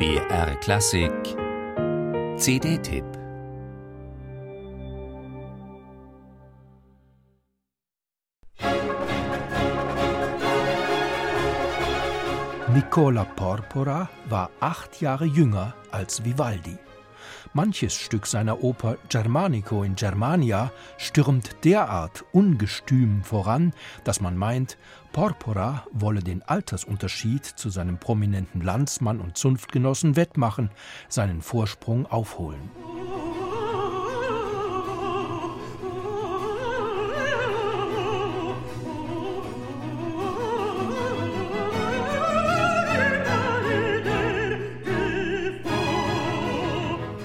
BR Klassik CD-Tipp Nicola Porpora war acht Jahre jünger als Vivaldi. Manches Stück seiner Oper Germanico in Germania stürmt derart ungestüm voran, dass man meint, Porpora wolle den Altersunterschied zu seinem prominenten Landsmann und Zunftgenossen wettmachen, seinen Vorsprung aufholen.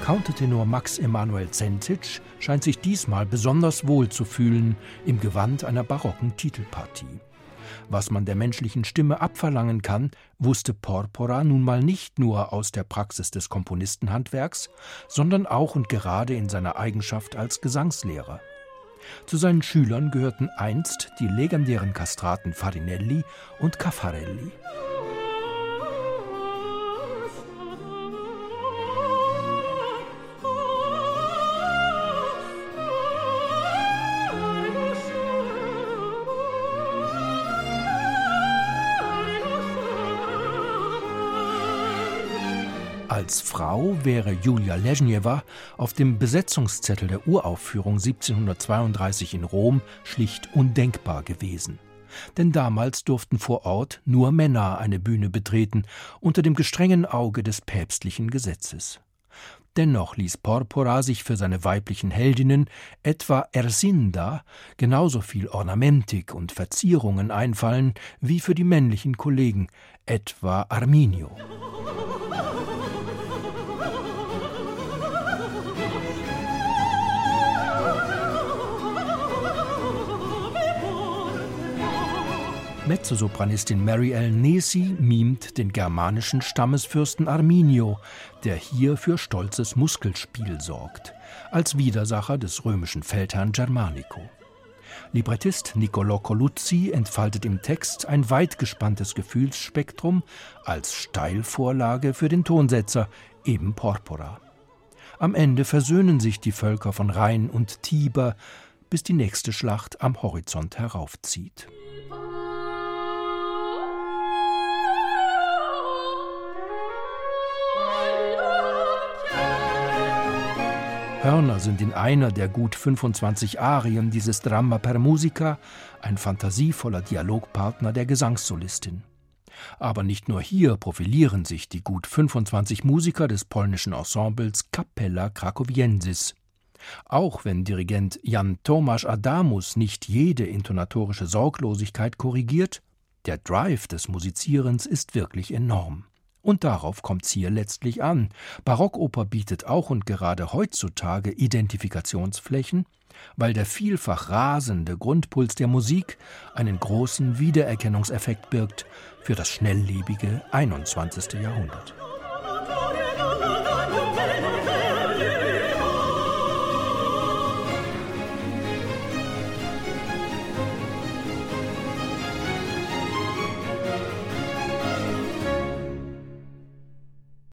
Countertenor Max Emanuel Zentic scheint sich diesmal besonders wohl zu fühlen im Gewand einer barocken Titelpartie. Was man der menschlichen Stimme abverlangen kann, wusste Porpora nun mal nicht nur aus der Praxis des Komponistenhandwerks, sondern auch und gerade in seiner Eigenschaft als Gesangslehrer. Zu seinen Schülern gehörten einst die legendären Kastraten Farinelli und Caffarelli. Als Frau wäre Julia Leschnjewa auf dem Besetzungszettel der Uraufführung 1732 in Rom schlicht undenkbar gewesen. Denn damals durften vor Ort nur Männer eine Bühne betreten, unter dem gestrengen Auge des päpstlichen Gesetzes. Dennoch ließ Porpora sich für seine weiblichen Heldinnen, etwa Ersinda, genauso viel Ornamentik und Verzierungen einfallen wie für die männlichen Kollegen, etwa Arminio. Mezzosopranistin Mary Ellen Nesi mimt den germanischen Stammesfürsten Arminio, der hier für stolzes Muskelspiel sorgt, als Widersacher des römischen Feldherrn Germanico. Librettist Niccolò Coluzzi entfaltet im Text ein weit gespanntes Gefühlsspektrum als Steilvorlage für den Tonsetzer, eben Porpora. Am Ende versöhnen sich die Völker von Rhein und Tiber, bis die nächste Schlacht am Horizont heraufzieht. Hörner sind in einer der gut 25 Arien dieses Drama per Musica ein fantasievoller Dialogpartner der Gesangssolistin. Aber nicht nur hier profilieren sich die gut 25 Musiker des polnischen Ensembles Capella Krakowiensis. Auch wenn Dirigent Jan Tomasz Adamus nicht jede intonatorische Sorglosigkeit korrigiert, der Drive des Musizierens ist wirklich enorm. Und darauf kommt's hier letztlich an. Barockoper bietet auch und gerade heutzutage Identifikationsflächen, weil der vielfach rasende Grundpuls der Musik einen großen Wiedererkennungseffekt birgt für das schnelllebige 21. Jahrhundert.